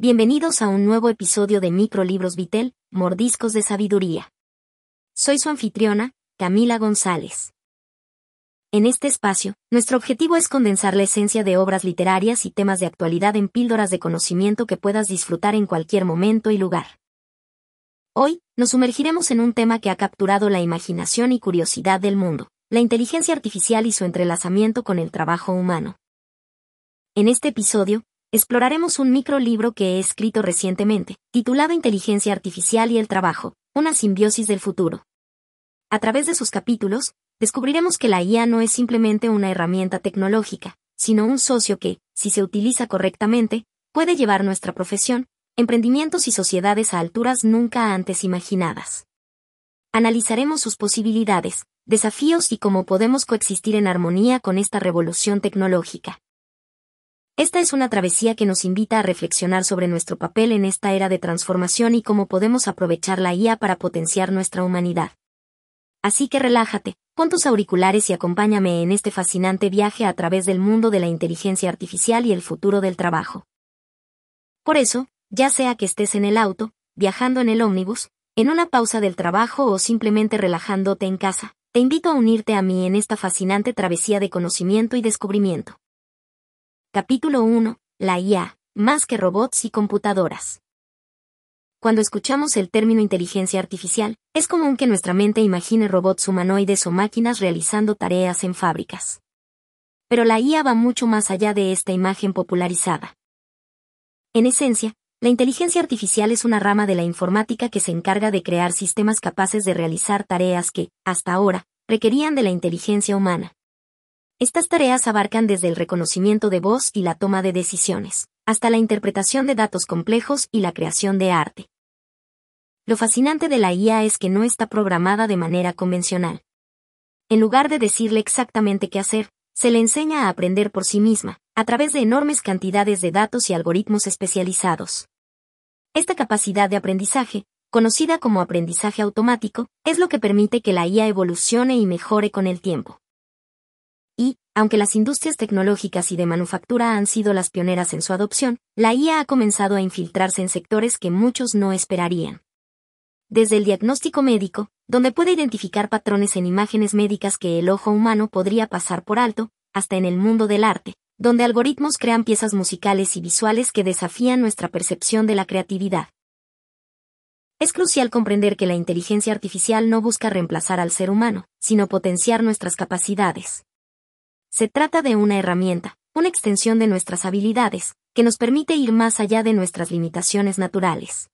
Bienvenidos a un nuevo episodio de Microlibros Vitel, Mordiscos de Sabiduría. Soy su anfitriona, Camila González. En este espacio, nuestro objetivo es condensar la esencia de obras literarias y temas de actualidad en píldoras de conocimiento que puedas disfrutar en cualquier momento y lugar. Hoy, nos sumergiremos en un tema que ha capturado la imaginación y curiosidad del mundo, la inteligencia artificial y su entrelazamiento con el trabajo humano. En este episodio, exploraremos un microlibro que he escrito recientemente, titulado Inteligencia Artificial y el Trabajo, una simbiosis del futuro. A través de sus capítulos, descubriremos que la IA no es simplemente una herramienta tecnológica, sino un socio que, si se utiliza correctamente, puede llevar nuestra profesión, emprendimientos y sociedades a alturas nunca antes imaginadas. Analizaremos sus posibilidades, desafíos y cómo podemos coexistir en armonía con esta revolución tecnológica. Esta es una travesía que nos invita a reflexionar sobre nuestro papel en esta era de transformación y cómo podemos aprovechar la IA para potenciar nuestra humanidad. Así que relájate, pon tus auriculares y acompáñame en este fascinante viaje a través del mundo de la inteligencia artificial y el futuro del trabajo. Por eso, ya sea que estés en el auto, viajando en el ómnibus, en una pausa del trabajo o simplemente relajándote en casa, te invito a unirte a mí en esta fascinante travesía de conocimiento y descubrimiento. Capítulo 1. La IA, más que robots y computadoras. Cuando escuchamos el término inteligencia artificial, es común que nuestra mente imagine robots humanoides o máquinas realizando tareas en fábricas. Pero la IA va mucho más allá de esta imagen popularizada. En esencia, la inteligencia artificial es una rama de la informática que se encarga de crear sistemas capaces de realizar tareas que, hasta ahora, requerían de la inteligencia humana. Estas tareas abarcan desde el reconocimiento de voz y la toma de decisiones, hasta la interpretación de datos complejos y la creación de arte. Lo fascinante de la IA es que no está programada de manera convencional. En lugar de decirle exactamente qué hacer, se le enseña a aprender por sí misma, a través de enormes cantidades de datos y algoritmos especializados. Esta capacidad de aprendizaje, conocida como aprendizaje automático, es lo que permite que la IA evolucione y mejore con el tiempo aunque las industrias tecnológicas y de manufactura han sido las pioneras en su adopción, la IA ha comenzado a infiltrarse en sectores que muchos no esperarían. Desde el diagnóstico médico, donde puede identificar patrones en imágenes médicas que el ojo humano podría pasar por alto, hasta en el mundo del arte, donde algoritmos crean piezas musicales y visuales que desafían nuestra percepción de la creatividad. Es crucial comprender que la inteligencia artificial no busca reemplazar al ser humano, sino potenciar nuestras capacidades. Se trata de una herramienta, una extensión de nuestras habilidades, que nos permite ir más allá de nuestras limitaciones naturales.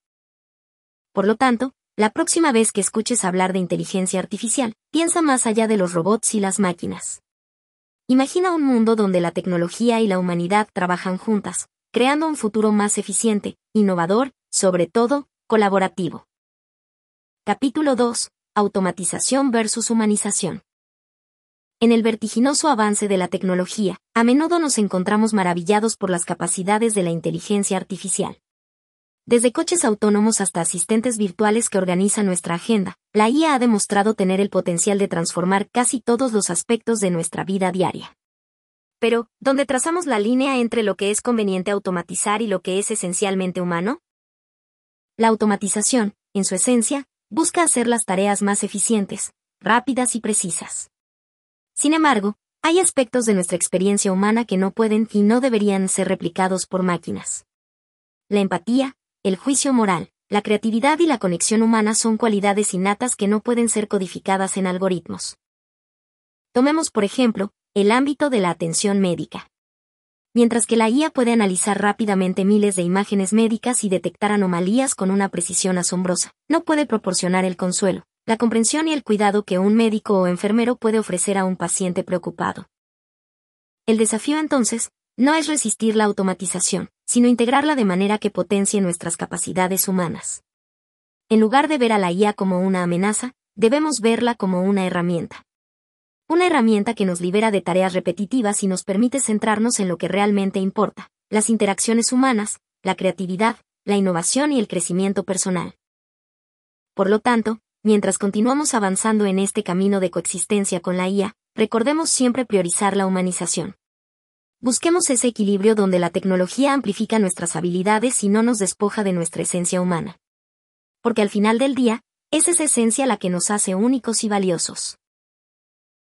Por lo tanto, la próxima vez que escuches hablar de inteligencia artificial, piensa más allá de los robots y las máquinas. Imagina un mundo donde la tecnología y la humanidad trabajan juntas, creando un futuro más eficiente, innovador, sobre todo, colaborativo. Capítulo 2. Automatización versus humanización. En el vertiginoso avance de la tecnología, a menudo nos encontramos maravillados por las capacidades de la inteligencia artificial. Desde coches autónomos hasta asistentes virtuales que organizan nuestra agenda, la IA ha demostrado tener el potencial de transformar casi todos los aspectos de nuestra vida diaria. Pero, ¿dónde trazamos la línea entre lo que es conveniente automatizar y lo que es esencialmente humano? La automatización, en su esencia, busca hacer las tareas más eficientes, rápidas y precisas. Sin embargo, hay aspectos de nuestra experiencia humana que no pueden y no deberían ser replicados por máquinas. La empatía, el juicio moral, la creatividad y la conexión humana son cualidades innatas que no pueden ser codificadas en algoritmos. Tomemos, por ejemplo, el ámbito de la atención médica. Mientras que la IA puede analizar rápidamente miles de imágenes médicas y detectar anomalías con una precisión asombrosa, no puede proporcionar el consuelo, la comprensión y el cuidado que un médico o enfermero puede ofrecer a un paciente preocupado. El desafío entonces, no es resistir la automatización, sino integrarla de manera que potencie nuestras capacidades humanas. En lugar de ver a la IA como una amenaza, debemos verla como una herramienta. Una herramienta que nos libera de tareas repetitivas y nos permite centrarnos en lo que realmente importa, las interacciones humanas, la creatividad, la innovación y el crecimiento personal. Por lo tanto, Mientras continuamos avanzando en este camino de coexistencia con la IA, recordemos siempre priorizar la humanización. busquemos ese equilibrio donde la tecnología amplifica nuestras habilidades y no nos despoja de nuestra esencia humana. Porque al final del día, es esa esencia la que nos hace únicos y valiosos.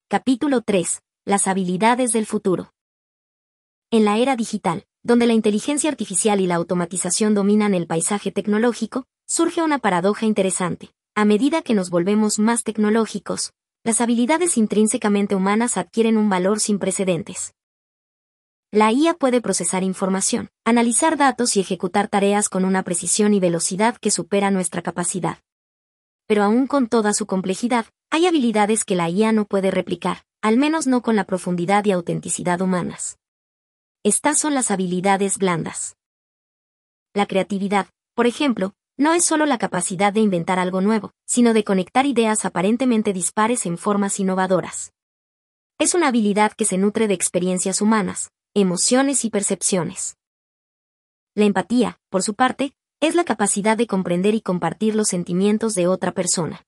Capítulo 3. Las habilidades del futuro. En la era digital, donde la inteligencia artificial y la automatización dominan el paisaje tecnológico, surge una paradoja interesante. A medida que nos volvemos más tecnológicos, las habilidades intrínsecamente humanas adquieren un valor sin precedentes. La IA puede procesar información, analizar datos y ejecutar tareas con una precisión y velocidad que supera nuestra capacidad. Pero aún con toda su complejidad, hay habilidades que la IA no puede replicar, al menos no con la profundidad y autenticidad humanas. Estas son las habilidades blandas. La creatividad, por ejemplo, no es solo la capacidad de inventar algo nuevo, sino de conectar ideas aparentemente dispares en formas innovadoras. Es una habilidad que se nutre de experiencias humanas, emociones y percepciones. La empatía, por su parte, es la capacidad de comprender y compartir los sentimientos de otra persona.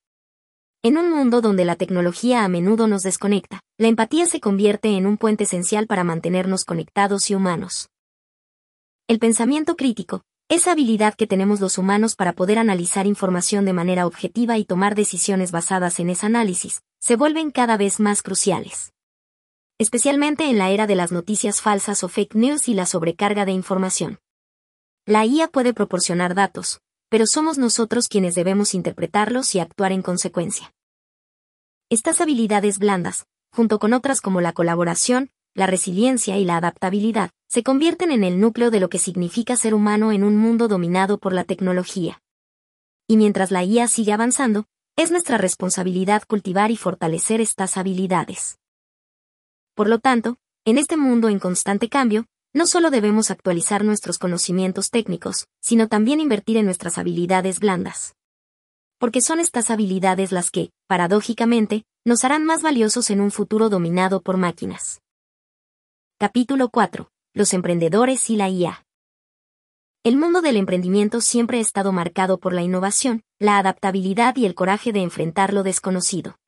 En un mundo donde la tecnología a menudo nos desconecta, la empatía se convierte en un puente esencial para mantenernos conectados y humanos. El pensamiento crítico, esa habilidad que tenemos los humanos para poder analizar información de manera objetiva y tomar decisiones basadas en ese análisis, se vuelven cada vez más cruciales. Especialmente en la era de las noticias falsas o fake news y la sobrecarga de información. La IA puede proporcionar datos, pero somos nosotros quienes debemos interpretarlos y actuar en consecuencia. Estas habilidades blandas, junto con otras como la colaboración, la resiliencia y la adaptabilidad, se convierten en el núcleo de lo que significa ser humano en un mundo dominado por la tecnología. Y mientras la IA sigue avanzando, es nuestra responsabilidad cultivar y fortalecer estas habilidades. Por lo tanto, en este mundo en constante cambio, no solo debemos actualizar nuestros conocimientos técnicos, sino también invertir en nuestras habilidades blandas. Porque son estas habilidades las que, paradójicamente, nos harán más valiosos en un futuro dominado por máquinas. Capítulo 4. Los emprendedores y la IA. El mundo del emprendimiento siempre ha estado marcado por la innovación, la adaptabilidad y el coraje de enfrentar lo desconocido.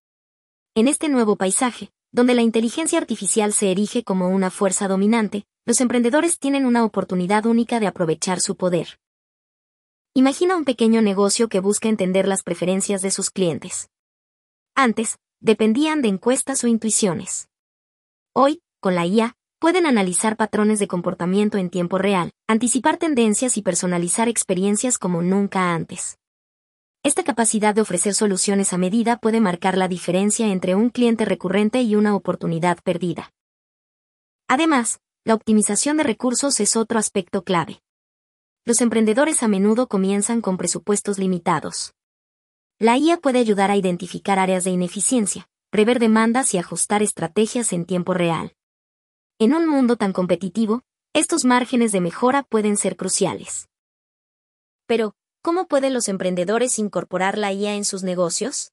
En este nuevo paisaje, donde la inteligencia artificial se erige como una fuerza dominante, los emprendedores tienen una oportunidad única de aprovechar su poder. Imagina un pequeño negocio que busca entender las preferencias de sus clientes. Antes, dependían de encuestas o intuiciones. Hoy, con la IA, pueden analizar patrones de comportamiento en tiempo real, anticipar tendencias y personalizar experiencias como nunca antes. Esta capacidad de ofrecer soluciones a medida puede marcar la diferencia entre un cliente recurrente y una oportunidad perdida. Además, la optimización de recursos es otro aspecto clave. Los emprendedores a menudo comienzan con presupuestos limitados. La IA puede ayudar a identificar áreas de ineficiencia, prever demandas y ajustar estrategias en tiempo real. En un mundo tan competitivo, estos márgenes de mejora pueden ser cruciales. Pero, ¿cómo pueden los emprendedores incorporar la IA en sus negocios?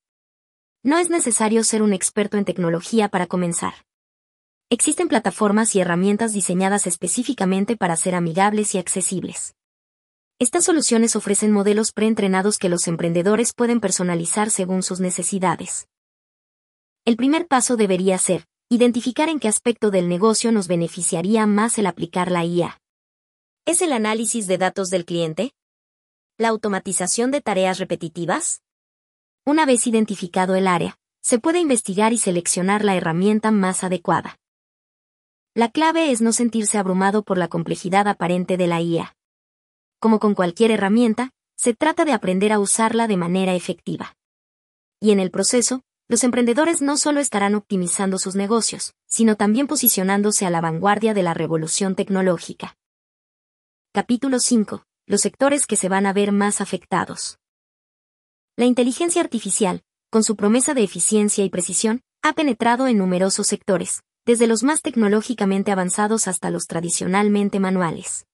No es necesario ser un experto en tecnología para comenzar. Existen plataformas y herramientas diseñadas específicamente para ser amigables y accesibles. Estas soluciones ofrecen modelos preentrenados que los emprendedores pueden personalizar según sus necesidades. El primer paso debería ser, identificar en qué aspecto del negocio nos beneficiaría más el aplicar la IA. ¿Es el análisis de datos del cliente? ¿La automatización de tareas repetitivas? Una vez identificado el área, se puede investigar y seleccionar la herramienta más adecuada. La clave es no sentirse abrumado por la complejidad aparente de la IA. Como con cualquier herramienta, se trata de aprender a usarla de manera efectiva. Y en el proceso, los emprendedores no solo estarán optimizando sus negocios, sino también posicionándose a la vanguardia de la revolución tecnológica. Capítulo 5. Los sectores que se van a ver más afectados. La inteligencia artificial, con su promesa de eficiencia y precisión, ha penetrado en numerosos sectores, desde los más tecnológicamente avanzados hasta los tradicionalmente manuales.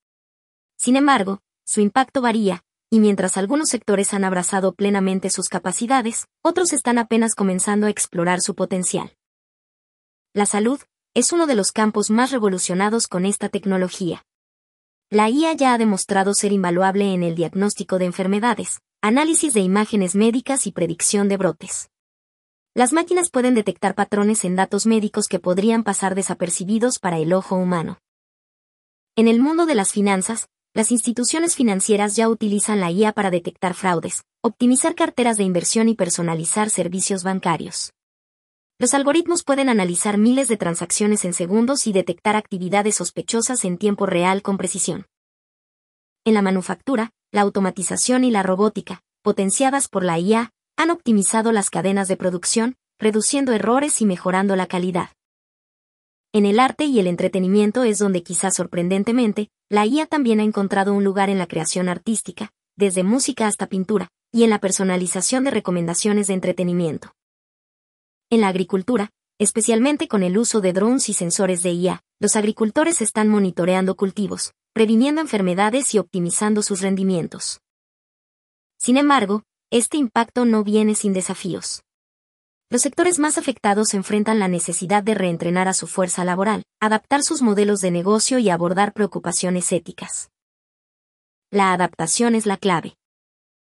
Sin embargo, su impacto varía, y mientras algunos sectores han abrazado plenamente sus capacidades, otros están apenas comenzando a explorar su potencial. La salud es uno de los campos más revolucionados con esta tecnología. La IA ya ha demostrado ser invaluable en el diagnóstico de enfermedades, análisis de imágenes médicas y predicción de brotes. Las máquinas pueden detectar patrones en datos médicos que podrían pasar desapercibidos para el ojo humano. En el mundo de las finanzas, las instituciones financieras ya utilizan la IA para detectar fraudes, optimizar carteras de inversión y personalizar servicios bancarios. Los algoritmos pueden analizar miles de transacciones en segundos y detectar actividades sospechosas en tiempo real con precisión. En la manufactura, la automatización y la robótica, potenciadas por la IA, han optimizado las cadenas de producción, reduciendo errores y mejorando la calidad. En el arte y el entretenimiento es donde quizás sorprendentemente, la IA también ha encontrado un lugar en la creación artística, desde música hasta pintura, y en la personalización de recomendaciones de entretenimiento. En la agricultura, especialmente con el uso de drones y sensores de IA, los agricultores están monitoreando cultivos, previniendo enfermedades y optimizando sus rendimientos. Sin embargo, este impacto no viene sin desafíos. Los sectores más afectados enfrentan la necesidad de reentrenar a su fuerza laboral, adaptar sus modelos de negocio y abordar preocupaciones éticas. La adaptación es la clave.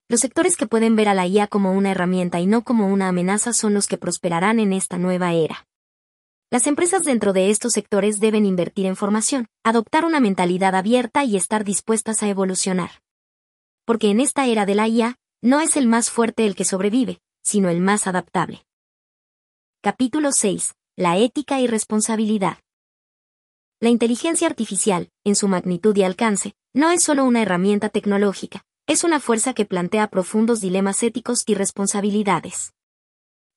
Los sectores que pueden ver a la IA como una herramienta y no como una amenaza son los que prosperarán en esta nueva era. Las empresas dentro de estos sectores deben invertir en formación, adoptar una mentalidad abierta y estar dispuestas a evolucionar. Porque en esta era de la IA, no es el más fuerte el que sobrevive, sino el más adaptable. Capítulo 6. La ética y responsabilidad. La inteligencia artificial, en su magnitud y alcance, no es solo una herramienta tecnológica, es una fuerza que plantea profundos dilemas éticos y responsabilidades.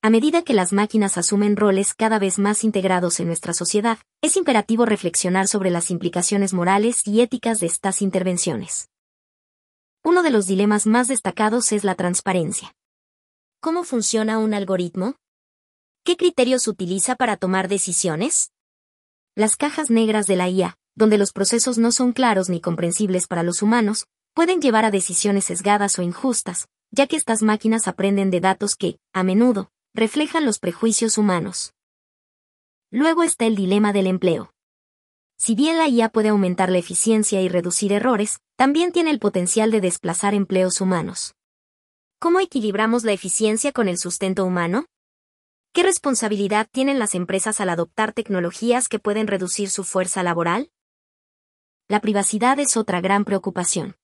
A medida que las máquinas asumen roles cada vez más integrados en nuestra sociedad, es imperativo reflexionar sobre las implicaciones morales y éticas de estas intervenciones. Uno de los dilemas más destacados es la transparencia. ¿Cómo funciona un algoritmo? ¿Qué criterios utiliza para tomar decisiones? Las cajas negras de la IA, donde los procesos no son claros ni comprensibles para los humanos, pueden llevar a decisiones sesgadas o injustas, ya que estas máquinas aprenden de datos que, a menudo, reflejan los prejuicios humanos. Luego está el dilema del empleo. Si bien la IA puede aumentar la eficiencia y reducir errores, también tiene el potencial de desplazar empleos humanos. ¿Cómo equilibramos la eficiencia con el sustento humano? ¿Qué responsabilidad tienen las empresas al adoptar tecnologías que pueden reducir su fuerza laboral? La privacidad es otra gran preocupación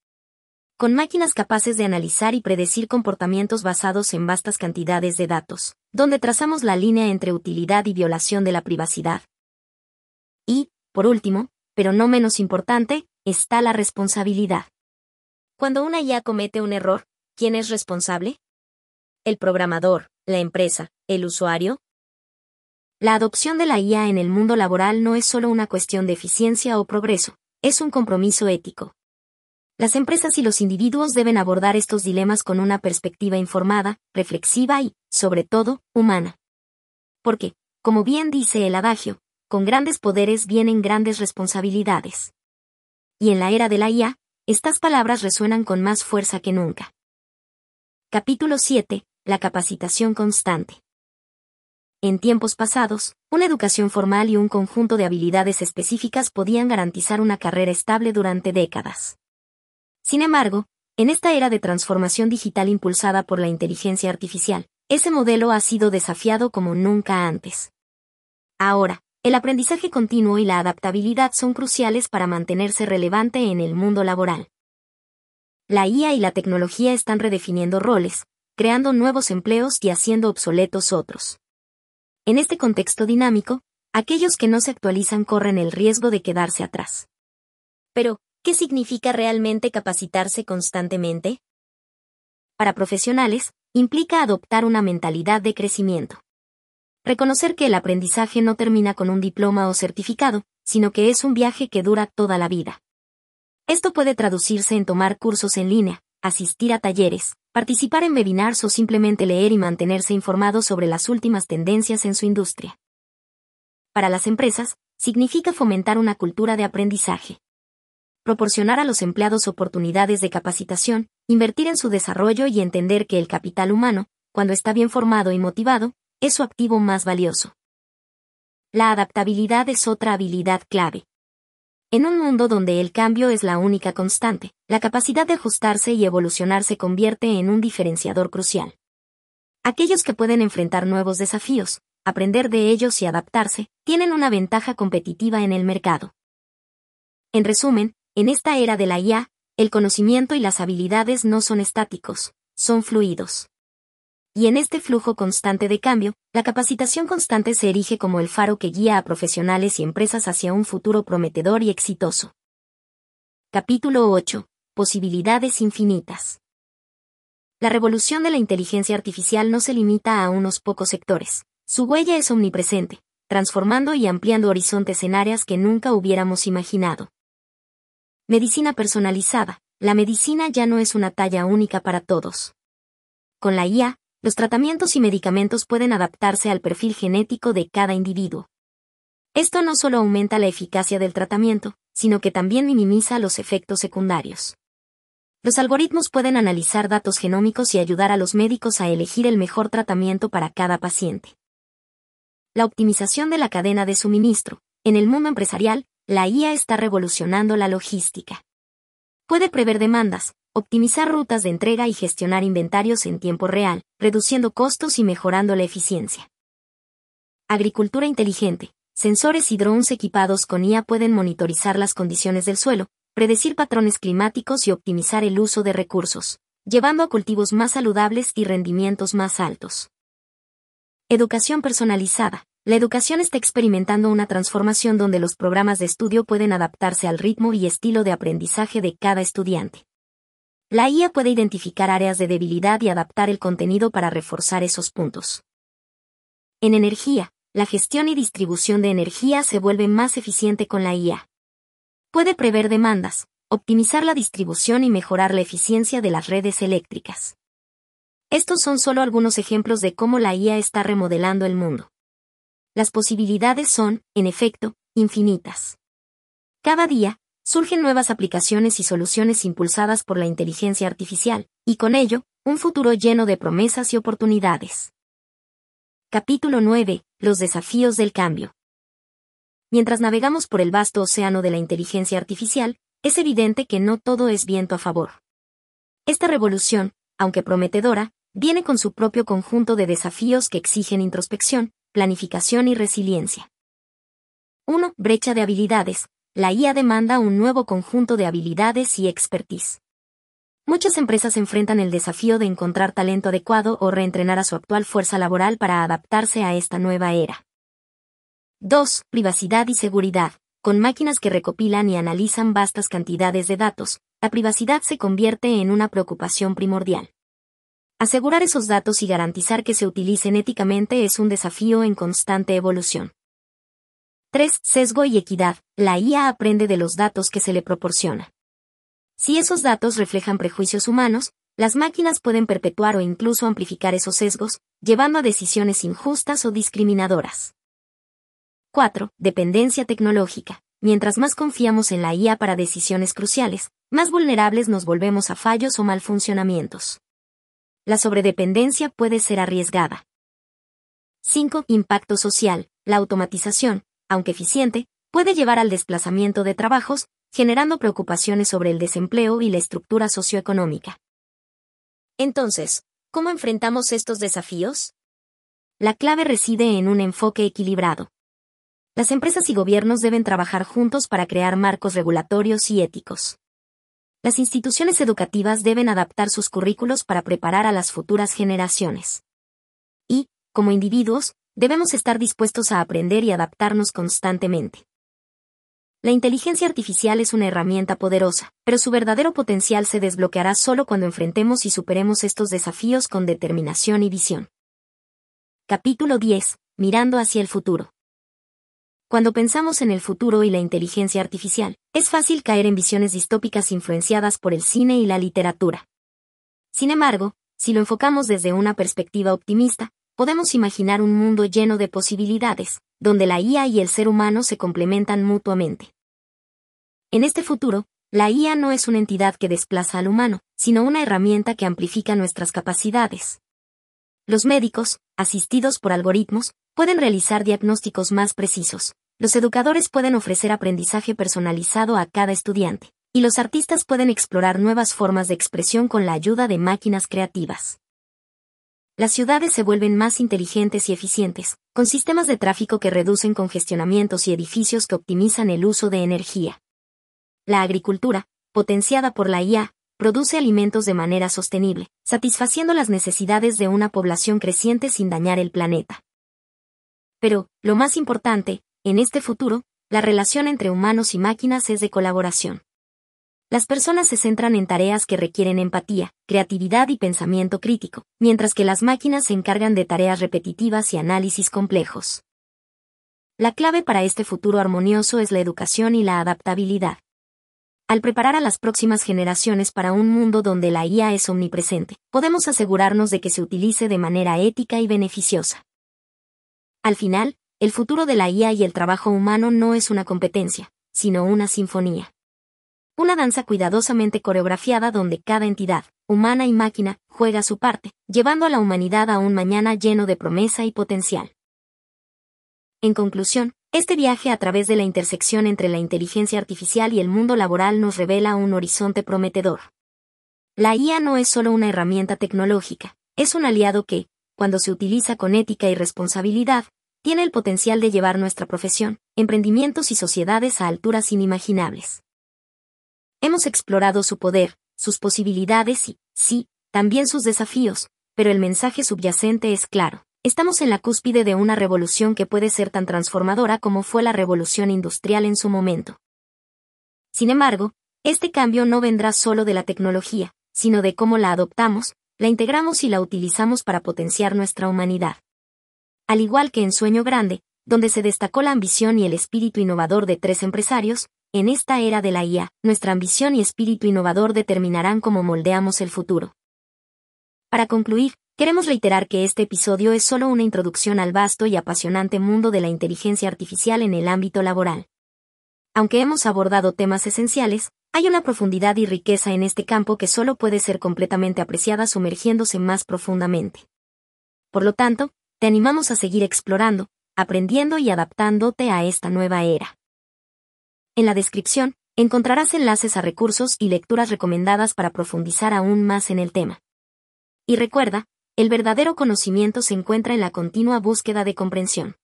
con máquinas capaces de analizar y predecir comportamientos basados en vastas cantidades de datos, donde trazamos la línea entre utilidad y violación de la privacidad. Y, por último, pero no menos importante, está la responsabilidad. Cuando una IA comete un error, ¿quién es responsable? ¿El programador, la empresa, el usuario? La adopción de la IA en el mundo laboral no es solo una cuestión de eficiencia o progreso, es un compromiso ético. Las empresas y los individuos deben abordar estos dilemas con una perspectiva informada, reflexiva y, sobre todo, humana. Porque, como bien dice el adagio, con grandes poderes vienen grandes responsabilidades. Y en la era de la IA, estas palabras resuenan con más fuerza que nunca. Capítulo 7. La capacitación constante. En tiempos pasados, una educación formal y un conjunto de habilidades específicas podían garantizar una carrera estable durante décadas. Sin embargo, en esta era de transformación digital impulsada por la inteligencia artificial, ese modelo ha sido desafiado como nunca antes. Ahora, el aprendizaje continuo y la adaptabilidad son cruciales para mantenerse relevante en el mundo laboral. La IA y la tecnología están redefiniendo roles, creando nuevos empleos y haciendo obsoletos otros. En este contexto dinámico, aquellos que no se actualizan corren el riesgo de quedarse atrás. Pero, ¿Qué significa realmente capacitarse constantemente? Para profesionales, implica adoptar una mentalidad de crecimiento. Reconocer que el aprendizaje no termina con un diploma o certificado, sino que es un viaje que dura toda la vida. Esto puede traducirse en tomar cursos en línea, asistir a talleres, participar en webinars o simplemente leer y mantenerse informado sobre las últimas tendencias en su industria. Para las empresas, significa fomentar una cultura de aprendizaje proporcionar a los empleados oportunidades de capacitación, invertir en su desarrollo y entender que el capital humano, cuando está bien formado y motivado, es su activo más valioso. La adaptabilidad es otra habilidad clave. En un mundo donde el cambio es la única constante, la capacidad de ajustarse y evolucionar se convierte en un diferenciador crucial. Aquellos que pueden enfrentar nuevos desafíos, aprender de ellos y adaptarse, tienen una ventaja competitiva en el mercado. En resumen, en esta era de la IA, el conocimiento y las habilidades no son estáticos, son fluidos. Y en este flujo constante de cambio, la capacitación constante se erige como el faro que guía a profesionales y empresas hacia un futuro prometedor y exitoso. Capítulo 8. Posibilidades infinitas. La revolución de la inteligencia artificial no se limita a unos pocos sectores. Su huella es omnipresente, transformando y ampliando horizontes en áreas que nunca hubiéramos imaginado. Medicina personalizada. La medicina ya no es una talla única para todos. Con la IA, los tratamientos y medicamentos pueden adaptarse al perfil genético de cada individuo. Esto no solo aumenta la eficacia del tratamiento, sino que también minimiza los efectos secundarios. Los algoritmos pueden analizar datos genómicos y ayudar a los médicos a elegir el mejor tratamiento para cada paciente. La optimización de la cadena de suministro. En el mundo empresarial, la IA está revolucionando la logística. Puede prever demandas, optimizar rutas de entrega y gestionar inventarios en tiempo real, reduciendo costos y mejorando la eficiencia. Agricultura inteligente. Sensores y drones equipados con IA pueden monitorizar las condiciones del suelo, predecir patrones climáticos y optimizar el uso de recursos, llevando a cultivos más saludables y rendimientos más altos. Educación personalizada. La educación está experimentando una transformación donde los programas de estudio pueden adaptarse al ritmo y estilo de aprendizaje de cada estudiante. La IA puede identificar áreas de debilidad y adaptar el contenido para reforzar esos puntos. En energía, la gestión y distribución de energía se vuelve más eficiente con la IA. Puede prever demandas, optimizar la distribución y mejorar la eficiencia de las redes eléctricas. Estos son solo algunos ejemplos de cómo la IA está remodelando el mundo. Las posibilidades son, en efecto, infinitas. Cada día, surgen nuevas aplicaciones y soluciones impulsadas por la inteligencia artificial, y con ello, un futuro lleno de promesas y oportunidades. Capítulo 9. Los desafíos del cambio. Mientras navegamos por el vasto océano de la inteligencia artificial, es evidente que no todo es viento a favor. Esta revolución, aunque prometedora, viene con su propio conjunto de desafíos que exigen introspección, planificación y resiliencia. 1. Brecha de habilidades, la IA demanda un nuevo conjunto de habilidades y expertise. Muchas empresas enfrentan el desafío de encontrar talento adecuado o reentrenar a su actual fuerza laboral para adaptarse a esta nueva era. 2. Privacidad y seguridad. Con máquinas que recopilan y analizan vastas cantidades de datos, la privacidad se convierte en una preocupación primordial. Asegurar esos datos y garantizar que se utilicen éticamente es un desafío en constante evolución. 3. Sesgo y equidad. La IA aprende de los datos que se le proporciona. Si esos datos reflejan prejuicios humanos, las máquinas pueden perpetuar o incluso amplificar esos sesgos, llevando a decisiones injustas o discriminadoras. 4. Dependencia tecnológica. Mientras más confiamos en la IA para decisiones cruciales, más vulnerables nos volvemos a fallos o malfuncionamientos. La sobredependencia puede ser arriesgada. 5. Impacto social. La automatización, aunque eficiente, puede llevar al desplazamiento de trabajos, generando preocupaciones sobre el desempleo y la estructura socioeconómica. Entonces, ¿cómo enfrentamos estos desafíos? La clave reside en un enfoque equilibrado. Las empresas y gobiernos deben trabajar juntos para crear marcos regulatorios y éticos. Las instituciones educativas deben adaptar sus currículos para preparar a las futuras generaciones. Y, como individuos, debemos estar dispuestos a aprender y adaptarnos constantemente. La inteligencia artificial es una herramienta poderosa, pero su verdadero potencial se desbloqueará solo cuando enfrentemos y superemos estos desafíos con determinación y visión. Capítulo 10. Mirando hacia el futuro. Cuando pensamos en el futuro y la inteligencia artificial, es fácil caer en visiones distópicas influenciadas por el cine y la literatura. Sin embargo, si lo enfocamos desde una perspectiva optimista, podemos imaginar un mundo lleno de posibilidades, donde la IA y el ser humano se complementan mutuamente. En este futuro, la IA no es una entidad que desplaza al humano, sino una herramienta que amplifica nuestras capacidades. Los médicos, asistidos por algoritmos, pueden realizar diagnósticos más precisos. Los educadores pueden ofrecer aprendizaje personalizado a cada estudiante. Y los artistas pueden explorar nuevas formas de expresión con la ayuda de máquinas creativas. Las ciudades se vuelven más inteligentes y eficientes, con sistemas de tráfico que reducen congestionamientos y edificios que optimizan el uso de energía. La agricultura, potenciada por la IA, produce alimentos de manera sostenible, satisfaciendo las necesidades de una población creciente sin dañar el planeta. Pero, lo más importante, en este futuro, la relación entre humanos y máquinas es de colaboración. Las personas se centran en tareas que requieren empatía, creatividad y pensamiento crítico, mientras que las máquinas se encargan de tareas repetitivas y análisis complejos. La clave para este futuro armonioso es la educación y la adaptabilidad. Al preparar a las próximas generaciones para un mundo donde la IA es omnipresente, podemos asegurarnos de que se utilice de manera ética y beneficiosa. Al final, el futuro de la IA y el trabajo humano no es una competencia, sino una sinfonía. Una danza cuidadosamente coreografiada donde cada entidad, humana y máquina, juega su parte, llevando a la humanidad a un mañana lleno de promesa y potencial. En conclusión, este viaje a través de la intersección entre la inteligencia artificial y el mundo laboral nos revela un horizonte prometedor. La IA no es solo una herramienta tecnológica, es un aliado que, cuando se utiliza con ética y responsabilidad, tiene el potencial de llevar nuestra profesión, emprendimientos y sociedades a alturas inimaginables. Hemos explorado su poder, sus posibilidades y, sí, también sus desafíos, pero el mensaje subyacente es claro. Estamos en la cúspide de una revolución que puede ser tan transformadora como fue la revolución industrial en su momento. Sin embargo, este cambio no vendrá solo de la tecnología, sino de cómo la adoptamos, la integramos y la utilizamos para potenciar nuestra humanidad. Al igual que en Sueño Grande, donde se destacó la ambición y el espíritu innovador de tres empresarios, en esta era de la IA, nuestra ambición y espíritu innovador determinarán cómo moldeamos el futuro. Para concluir, Queremos reiterar que este episodio es solo una introducción al vasto y apasionante mundo de la inteligencia artificial en el ámbito laboral. Aunque hemos abordado temas esenciales, hay una profundidad y riqueza en este campo que solo puede ser completamente apreciada sumergiéndose más profundamente. Por lo tanto, te animamos a seguir explorando, aprendiendo y adaptándote a esta nueva era. En la descripción, encontrarás enlaces a recursos y lecturas recomendadas para profundizar aún más en el tema. Y recuerda, el verdadero conocimiento se encuentra en la continua búsqueda de comprensión.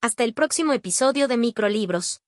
Hasta el próximo episodio de Microlibros.